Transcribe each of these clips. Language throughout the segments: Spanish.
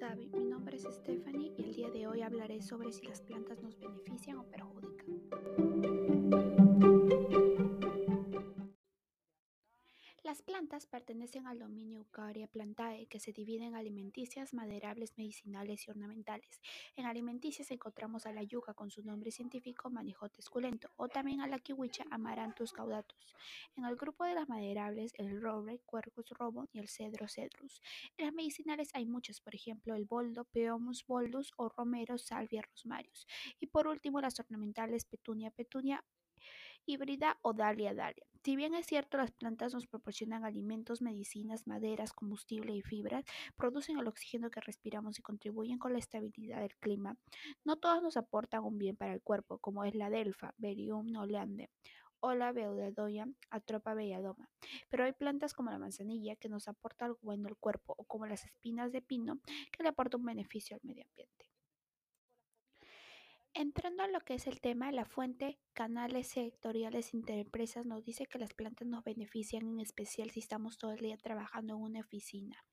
Gaby, mi nombre es Stephanie y el día de hoy hablaré sobre si las plantas nos benefician o perjudican. Las plantas pertenecen al dominio Eukarya Plantae, que se divide en alimenticias, maderables, medicinales y ornamentales. En alimenticias encontramos a la yuca con su nombre científico Manijote esculento o también a la kiwicha Amaranthus caudatus. En el grupo de las maderables, el roble, Quercus robon y el cedro cedrus. En las medicinales hay muchas, por ejemplo, el boldo, Peomus boldus o romero, salvia, rosmarius. Y por último, las ornamentales Petunia petunia híbrida o dalia dalia. Si bien es cierto las plantas nos proporcionan alimentos, medicinas, maderas, combustible y fibras, producen el oxígeno que respiramos y contribuyen con la estabilidad del clima, no todas nos aportan un bien para el cuerpo, como es la delfa, Berium noleande, o la Beodadoya, Atropa belladoma. Pero hay plantas como la manzanilla que nos aporta algo bueno al cuerpo, o como las espinas de pino que le aportan un beneficio al medio ambiente. Entrando a lo que es el tema, la fuente Canales Sectoriales Interempresas nos dice que las plantas nos benefician, en especial si estamos todo el día trabajando en una oficina.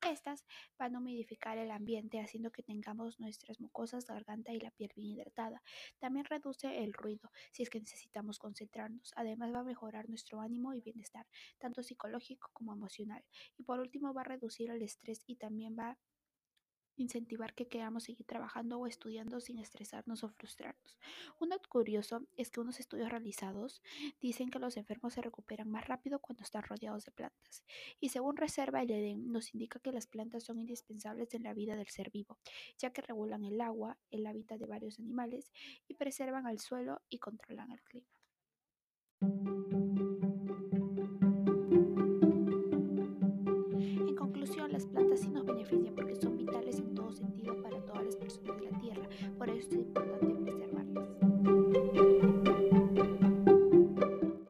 Estas van a humidificar el ambiente, haciendo que tengamos nuestras mucosas, garganta y la piel bien hidratada. También reduce el ruido, si es que necesitamos concentrarnos. Además va a mejorar nuestro ánimo y bienestar, tanto psicológico como emocional. Y por último va a reducir el estrés y también va a incentivar que queramos seguir trabajando o estudiando sin estresarnos o frustrarnos. Un dato curioso es que unos estudios realizados dicen que los enfermos se recuperan más rápido cuando están rodeados de plantas. Y según Reserva el Edén, nos indica que las plantas son indispensables en la vida del ser vivo, ya que regulan el agua, el hábitat de varios animales y preservan el suelo y controlan el clima. Por eso